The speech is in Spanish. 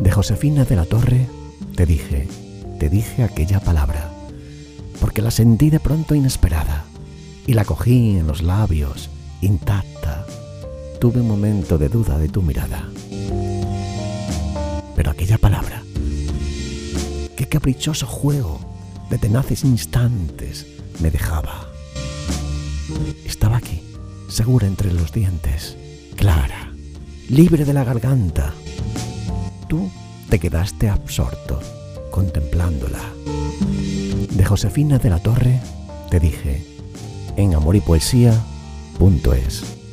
De Josefina de la Torre te dije, te dije aquella palabra, porque la sentí de pronto inesperada y la cogí en los labios, intacta. Tuve un momento de duda de tu mirada. Pero aquella palabra, qué caprichoso juego de tenaces instantes me dejaba. Estaba aquí, segura entre los dientes, clara, libre de la garganta. Te quedaste absorto, contemplándola. De Josefina de la Torre te dije, en amor y poesía.es.